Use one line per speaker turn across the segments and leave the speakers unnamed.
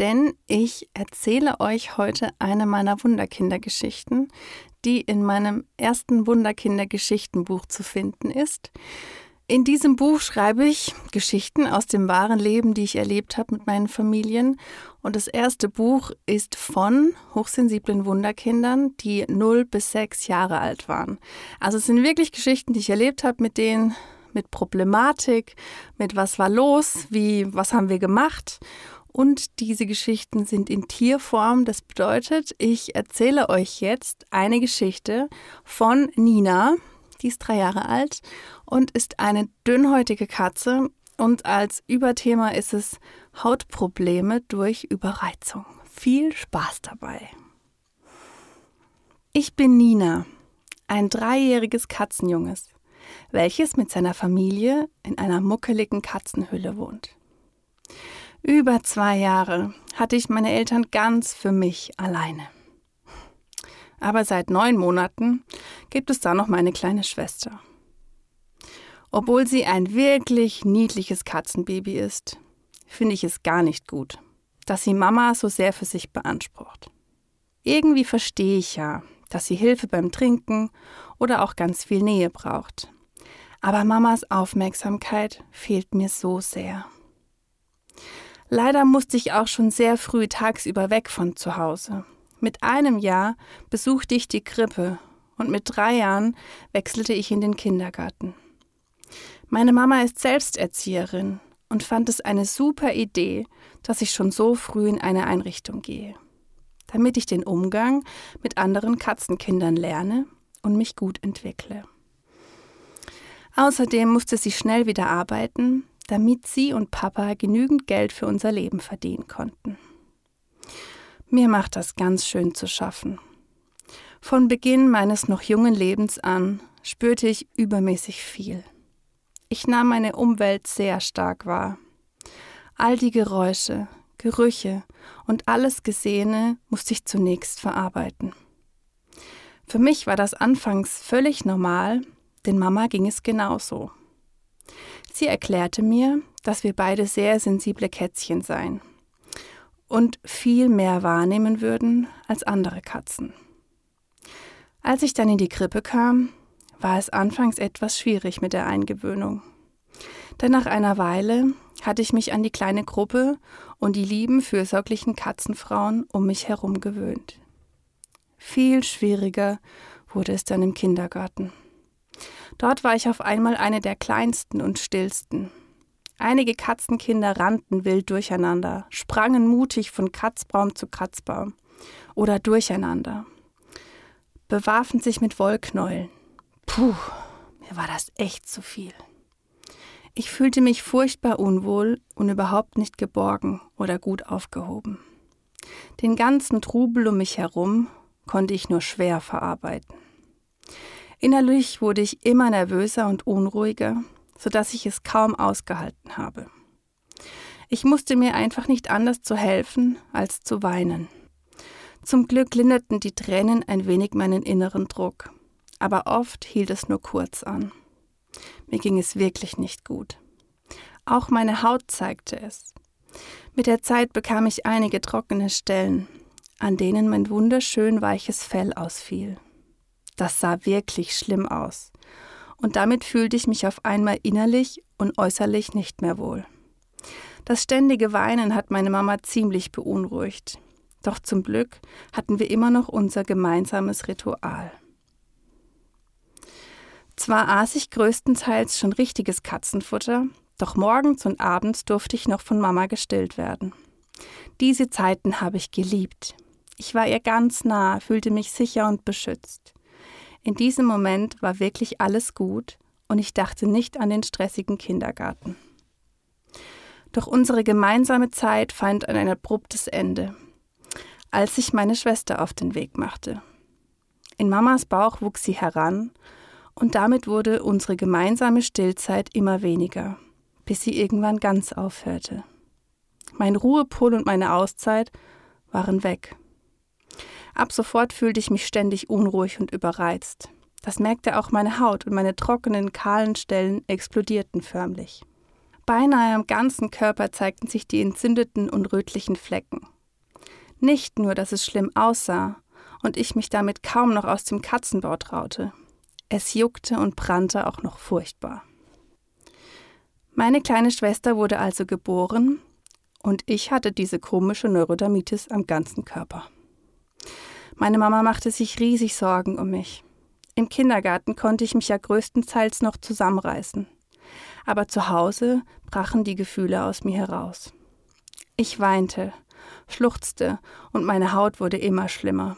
denn ich erzähle euch heute eine meiner Wunderkindergeschichten, die in meinem ersten Wunderkindergeschichtenbuch zu finden ist. In diesem Buch schreibe ich Geschichten aus dem wahren Leben, die ich erlebt habe mit meinen Familien. Und das erste Buch ist von hochsensiblen Wunderkindern, die 0 bis 6 Jahre alt waren. Also es sind wirklich Geschichten, die ich erlebt habe mit denen, mit Problematik, mit was war los, wie, was haben wir gemacht. Und diese Geschichten sind in Tierform. Das bedeutet, ich erzähle euch jetzt eine Geschichte von Nina. Die ist drei Jahre alt und ist eine dünnhäutige Katze. Und als Überthema ist es Hautprobleme durch Überreizung. Viel Spaß dabei. Ich bin Nina, ein dreijähriges Katzenjunges, welches mit seiner Familie in einer muckeligen Katzenhülle wohnt. Über zwei Jahre hatte ich meine Eltern ganz für mich alleine. Aber seit neun Monaten gibt es da noch meine kleine Schwester. Obwohl sie ein wirklich niedliches Katzenbaby ist, finde ich es gar nicht gut, dass sie Mama so sehr für sich beansprucht. Irgendwie verstehe ich ja, dass sie Hilfe beim Trinken oder auch ganz viel Nähe braucht. Aber Mamas Aufmerksamkeit fehlt mir so sehr. Leider musste ich auch schon sehr früh tagsüber weg von zu Hause. Mit einem Jahr besuchte ich die Krippe und mit drei Jahren wechselte ich in den Kindergarten. Meine Mama ist Selbsterzieherin und fand es eine super Idee, dass ich schon so früh in eine Einrichtung gehe, damit ich den Umgang mit anderen Katzenkindern lerne und mich gut entwickle. Außerdem musste sie schnell wieder arbeiten, damit sie und Papa genügend Geld für unser Leben verdienen konnten. Mir macht das ganz schön zu schaffen. Von Beginn meines noch jungen Lebens an spürte ich übermäßig viel. Ich nahm meine Umwelt sehr stark wahr. All die Geräusche, Gerüche und alles Gesehene musste ich zunächst verarbeiten. Für mich war das anfangs völlig normal, denn Mama ging es genauso. Sie erklärte mir, dass wir beide sehr sensible Kätzchen seien und viel mehr wahrnehmen würden als andere Katzen. Als ich dann in die Krippe kam, war es anfangs etwas schwierig mit der Eingewöhnung. Denn nach einer Weile hatte ich mich an die kleine Gruppe und die lieben, fürsorglichen Katzenfrauen um mich herum gewöhnt. Viel schwieriger wurde es dann im Kindergarten. Dort war ich auf einmal eine der kleinsten und stillsten. Einige Katzenkinder rannten wild durcheinander, sprangen mutig von Kratzbaum zu Kratzbaum oder durcheinander, bewarfen sich mit Wollknäueln. Puh, mir war das echt zu viel. Ich fühlte mich furchtbar unwohl und überhaupt nicht geborgen oder gut aufgehoben. Den ganzen Trubel um mich herum konnte ich nur schwer verarbeiten. Innerlich wurde ich immer nervöser und unruhiger, sodass ich es kaum ausgehalten habe. Ich musste mir einfach nicht anders zu helfen, als zu weinen. Zum Glück linderten die Tränen ein wenig meinen inneren Druck, aber oft hielt es nur kurz an. Mir ging es wirklich nicht gut. Auch meine Haut zeigte es. Mit der Zeit bekam ich einige trockene Stellen, an denen mein wunderschön weiches Fell ausfiel. Das sah wirklich schlimm aus. Und damit fühlte ich mich auf einmal innerlich und äußerlich nicht mehr wohl. Das ständige Weinen hat meine Mama ziemlich beunruhigt. Doch zum Glück hatten wir immer noch unser gemeinsames Ritual. Zwar aß ich größtenteils schon richtiges Katzenfutter, doch morgens und abends durfte ich noch von Mama gestillt werden. Diese Zeiten habe ich geliebt. Ich war ihr ganz nah, fühlte mich sicher und beschützt. In diesem Moment war wirklich alles gut und ich dachte nicht an den stressigen Kindergarten. Doch unsere gemeinsame Zeit fand ein abruptes Ende. als sich meine Schwester auf den Weg machte. In Mamas Bauch wuchs sie heran, und damit wurde unsere gemeinsame Stillzeit immer weniger, bis sie irgendwann ganz aufhörte. Mein Ruhepol und meine Auszeit waren weg. Ab sofort fühlte ich mich ständig unruhig und überreizt. Das merkte auch meine Haut und meine trockenen, kahlen Stellen explodierten förmlich. Beinahe am ganzen Körper zeigten sich die entzündeten und rötlichen Flecken. Nicht nur, dass es schlimm aussah und ich mich damit kaum noch aus dem Katzenbau traute. Es juckte und brannte auch noch furchtbar. Meine kleine Schwester wurde also geboren und ich hatte diese komische Neurodermitis am ganzen Körper. Meine Mama machte sich riesig Sorgen um mich. Im Kindergarten konnte ich mich ja größtenteils noch zusammenreißen. Aber zu Hause brachen die Gefühle aus mir heraus. Ich weinte, schluchzte und meine Haut wurde immer schlimmer.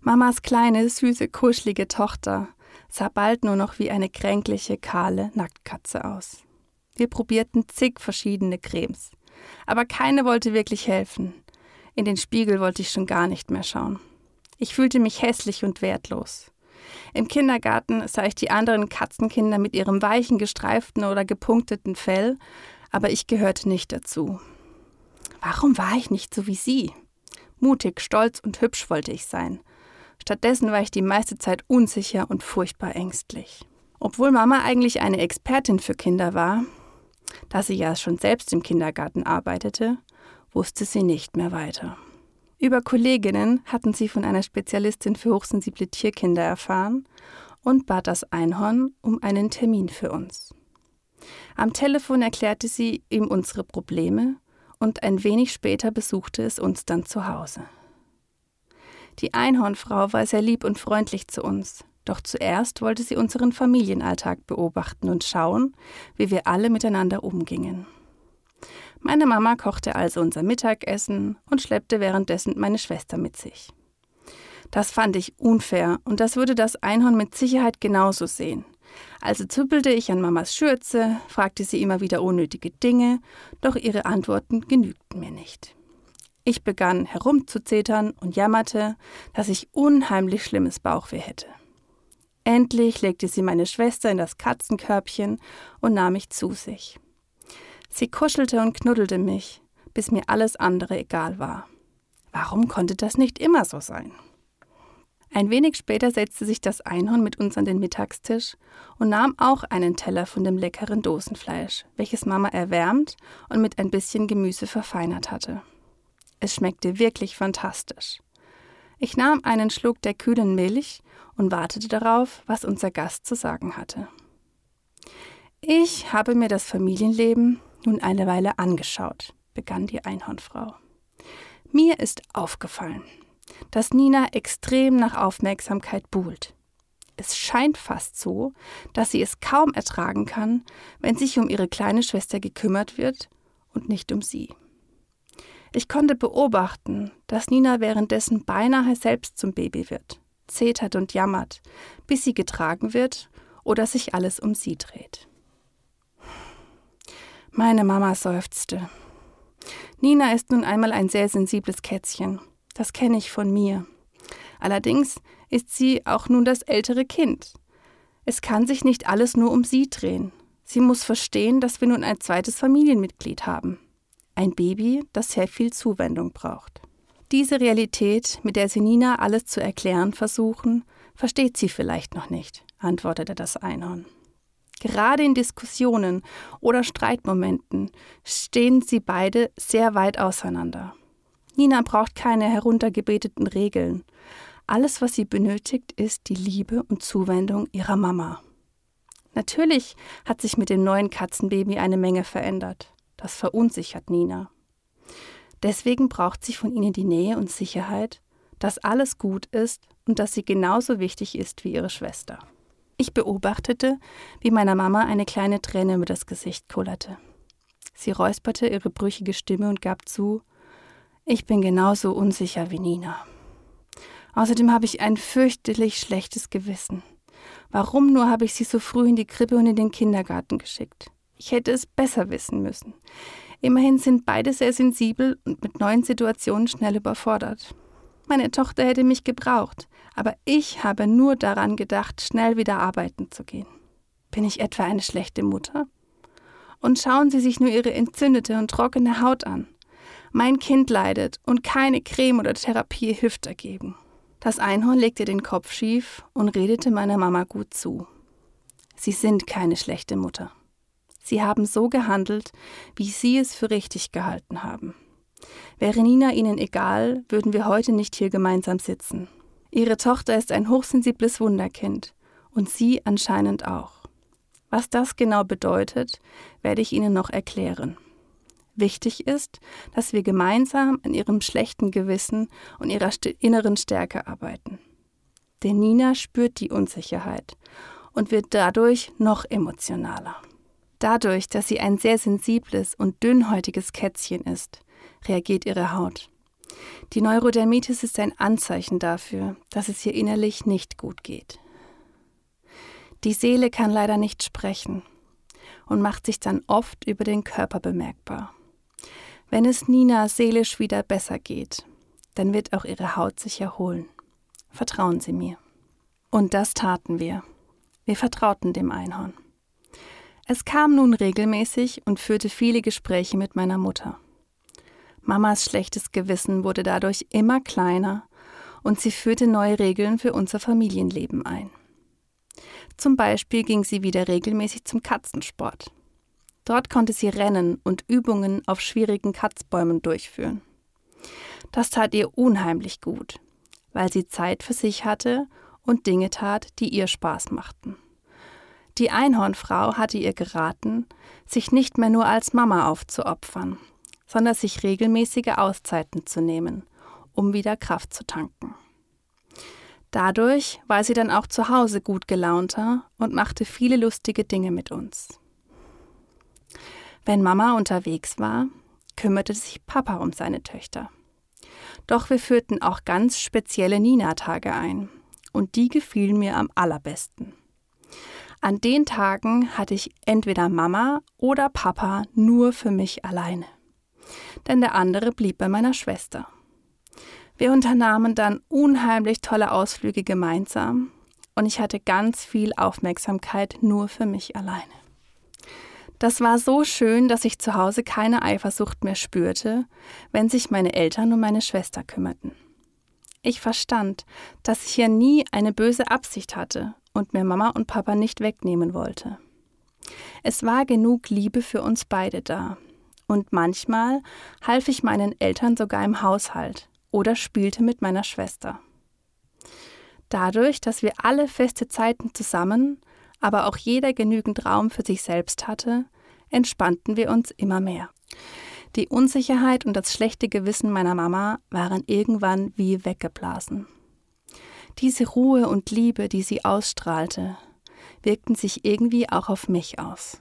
Mamas kleine, süße, kuschelige Tochter sah bald nur noch wie eine kränkliche, kahle Nacktkatze aus. Wir probierten zig verschiedene Cremes, aber keine wollte wirklich helfen. In den Spiegel wollte ich schon gar nicht mehr schauen. Ich fühlte mich hässlich und wertlos. Im Kindergarten sah ich die anderen Katzenkinder mit ihrem weichen, gestreiften oder gepunkteten Fell, aber ich gehörte nicht dazu. Warum war ich nicht so wie sie? Mutig, stolz und hübsch wollte ich sein. Stattdessen war ich die meiste Zeit unsicher und furchtbar ängstlich. Obwohl Mama eigentlich eine Expertin für Kinder war, da sie ja schon selbst im Kindergarten arbeitete, wusste sie nicht mehr weiter. Über Kolleginnen hatten sie von einer Spezialistin für hochsensible Tierkinder erfahren und bat das Einhorn um einen Termin für uns. Am Telefon erklärte sie ihm unsere Probleme und ein wenig später besuchte es uns dann zu Hause. Die Einhornfrau war sehr lieb und freundlich zu uns, doch zuerst wollte sie unseren Familienalltag beobachten und schauen, wie wir alle miteinander umgingen. Meine Mama kochte also unser Mittagessen und schleppte währenddessen meine Schwester mit sich. Das fand ich unfair und das würde das Einhorn mit Sicherheit genauso sehen. Also zuppelte ich an Mamas Schürze, fragte sie immer wieder unnötige Dinge, doch ihre Antworten genügten mir nicht. Ich begann herumzuzetern und jammerte, dass ich unheimlich schlimmes Bauchweh hätte. Endlich legte sie meine Schwester in das Katzenkörbchen und nahm mich zu sich. Sie kuschelte und knuddelte mich, bis mir alles andere egal war. Warum konnte das nicht immer so sein? Ein wenig später setzte sich das Einhorn mit uns an den Mittagstisch und nahm auch einen Teller von dem leckeren Dosenfleisch, welches Mama erwärmt und mit ein bisschen Gemüse verfeinert hatte. Es schmeckte wirklich fantastisch. Ich nahm einen Schluck der kühlen Milch und wartete darauf, was unser Gast zu sagen hatte. Ich habe mir das Familienleben nun eine Weile angeschaut, begann die Einhornfrau. Mir ist aufgefallen, dass Nina extrem nach Aufmerksamkeit buhlt. Es scheint fast so, dass sie es kaum ertragen kann, wenn sich um ihre kleine Schwester gekümmert wird und nicht um sie. Ich konnte beobachten, dass Nina währenddessen beinahe selbst zum Baby wird, zetert und jammert, bis sie getragen wird oder sich alles um sie dreht. Meine Mama seufzte. Nina ist nun einmal ein sehr sensibles Kätzchen. Das kenne ich von mir. Allerdings ist sie auch nun das ältere Kind. Es kann sich nicht alles nur um sie drehen. Sie muss verstehen, dass wir nun ein zweites Familienmitglied haben. Ein Baby, das sehr viel Zuwendung braucht. Diese Realität, mit der sie Nina alles zu erklären versuchen, versteht sie vielleicht noch nicht, antwortete das Einhorn. Gerade in Diskussionen oder Streitmomenten stehen sie beide sehr weit auseinander. Nina braucht keine heruntergebeteten Regeln. Alles, was sie benötigt, ist die Liebe und Zuwendung ihrer Mama. Natürlich hat sich mit dem neuen Katzenbaby eine Menge verändert. Das verunsichert Nina. Deswegen braucht sie von ihnen die Nähe und Sicherheit, dass alles gut ist und dass sie genauso wichtig ist wie ihre Schwester. Ich beobachtete, wie meiner Mama eine kleine Träne über das Gesicht kullerte. Sie räusperte ihre brüchige Stimme und gab zu, ich bin genauso unsicher wie Nina. Außerdem habe ich ein fürchterlich schlechtes Gewissen. Warum nur habe ich sie so früh in die Krippe und in den Kindergarten geschickt? Ich hätte es besser wissen müssen. Immerhin sind beide sehr sensibel und mit neuen Situationen schnell überfordert. Meine Tochter hätte mich gebraucht, aber ich habe nur daran gedacht, schnell wieder arbeiten zu gehen. Bin ich etwa eine schlechte Mutter? Und schauen Sie sich nur Ihre entzündete und trockene Haut an. Mein Kind leidet und keine Creme oder Therapie hilft dagegen. Das Einhorn legte den Kopf schief und redete meiner Mama gut zu. Sie sind keine schlechte Mutter. Sie haben so gehandelt, wie Sie es für richtig gehalten haben. Wäre Nina Ihnen egal, würden wir heute nicht hier gemeinsam sitzen. Ihre Tochter ist ein hochsensibles Wunderkind und Sie anscheinend auch. Was das genau bedeutet, werde ich Ihnen noch erklären. Wichtig ist, dass wir gemeinsam an ihrem schlechten Gewissen und ihrer inneren Stärke arbeiten. Denn Nina spürt die Unsicherheit und wird dadurch noch emotionaler. Dadurch, dass sie ein sehr sensibles und dünnhäutiges Kätzchen ist, reagiert ihre Haut. Die Neurodermitis ist ein Anzeichen dafür, dass es ihr innerlich nicht gut geht. Die Seele kann leider nicht sprechen und macht sich dann oft über den Körper bemerkbar. Wenn es Nina seelisch wieder besser geht, dann wird auch ihre Haut sich erholen. Vertrauen Sie mir. Und das taten wir. Wir vertrauten dem Einhorn. Es kam nun regelmäßig und führte viele Gespräche mit meiner Mutter. Mamas schlechtes Gewissen wurde dadurch immer kleiner und sie führte neue Regeln für unser Familienleben ein. Zum Beispiel ging sie wieder regelmäßig zum Katzensport. Dort konnte sie rennen und Übungen auf schwierigen Katzbäumen durchführen. Das tat ihr unheimlich gut, weil sie Zeit für sich hatte und Dinge tat, die ihr Spaß machten. Die Einhornfrau hatte ihr geraten, sich nicht mehr nur als Mama aufzuopfern, sondern sich regelmäßige Auszeiten zu nehmen, um wieder Kraft zu tanken. Dadurch war sie dann auch zu Hause gut gelaunter und machte viele lustige Dinge mit uns. Wenn Mama unterwegs war, kümmerte sich Papa um seine Töchter. Doch wir führten auch ganz spezielle Nina-Tage ein, und die gefielen mir am allerbesten. An den Tagen hatte ich entweder Mama oder Papa nur für mich alleine, denn der andere blieb bei meiner Schwester. Wir unternahmen dann unheimlich tolle Ausflüge gemeinsam und ich hatte ganz viel Aufmerksamkeit nur für mich alleine. Das war so schön, dass ich zu Hause keine Eifersucht mehr spürte, wenn sich meine Eltern um meine Schwester kümmerten. Ich verstand, dass ich hier nie eine böse Absicht hatte und mir Mama und Papa nicht wegnehmen wollte. Es war genug Liebe für uns beide da, und manchmal half ich meinen Eltern sogar im Haushalt oder spielte mit meiner Schwester. Dadurch, dass wir alle feste Zeiten zusammen aber auch jeder genügend Raum für sich selbst hatte, entspannten wir uns immer mehr. Die Unsicherheit und das schlechte Gewissen meiner Mama waren irgendwann wie weggeblasen. Diese Ruhe und Liebe, die sie ausstrahlte, wirkten sich irgendwie auch auf mich aus.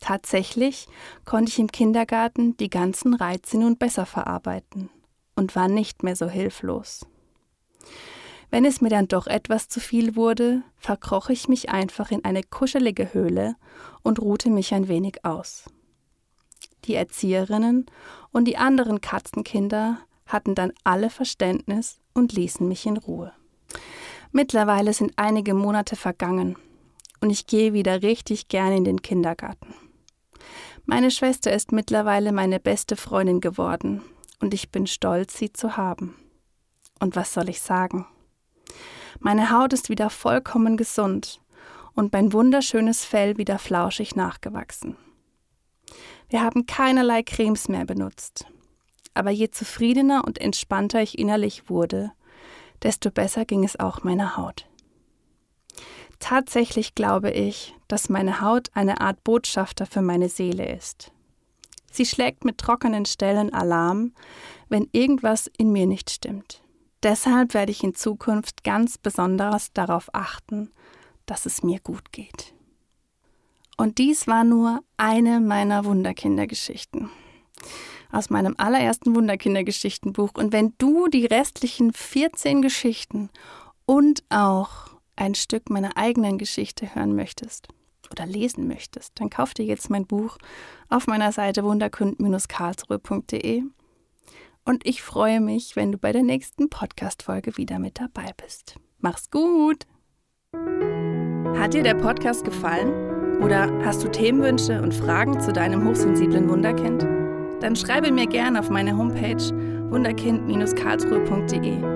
Tatsächlich konnte ich im Kindergarten die ganzen Reize nun besser verarbeiten und war nicht mehr so hilflos. Wenn es mir dann doch etwas zu viel wurde, verkroch ich mich einfach in eine kuschelige Höhle und ruhte mich ein wenig aus. Die Erzieherinnen und die anderen Katzenkinder hatten dann alle Verständnis und ließen mich in Ruhe. Mittlerweile sind einige Monate vergangen und ich gehe wieder richtig gerne in den Kindergarten. Meine Schwester ist mittlerweile meine beste Freundin geworden und ich bin stolz, sie zu haben. Und was soll ich sagen? Meine Haut ist wieder vollkommen gesund und mein wunderschönes Fell wieder flauschig nachgewachsen. Wir haben keinerlei Cremes mehr benutzt. Aber je zufriedener und entspannter ich innerlich wurde, desto besser ging es auch meiner Haut. Tatsächlich glaube ich, dass meine Haut eine Art Botschafter für meine Seele ist. Sie schlägt mit trockenen Stellen Alarm, wenn irgendwas in mir nicht stimmt. Deshalb werde ich in Zukunft ganz besonders darauf achten, dass es mir gut geht. Und dies war nur eine meiner Wunderkindergeschichten. Aus meinem allerersten Wunderkindergeschichtenbuch. Und wenn du die restlichen 14 Geschichten und auch ein Stück meiner eigenen Geschichte hören möchtest, oder lesen möchtest, dann kauf dir jetzt mein Buch auf meiner Seite wunderkund-karlsruhe.de. Und ich freue mich, wenn du bei der nächsten Podcast-Folge wieder mit dabei bist. Mach's gut! Hat dir der Podcast gefallen? Oder hast du Themenwünsche und Fragen zu deinem hochsensiblen Wunderkind? Dann schreibe mir gerne auf meine Homepage wunderkind-karlsruhe.de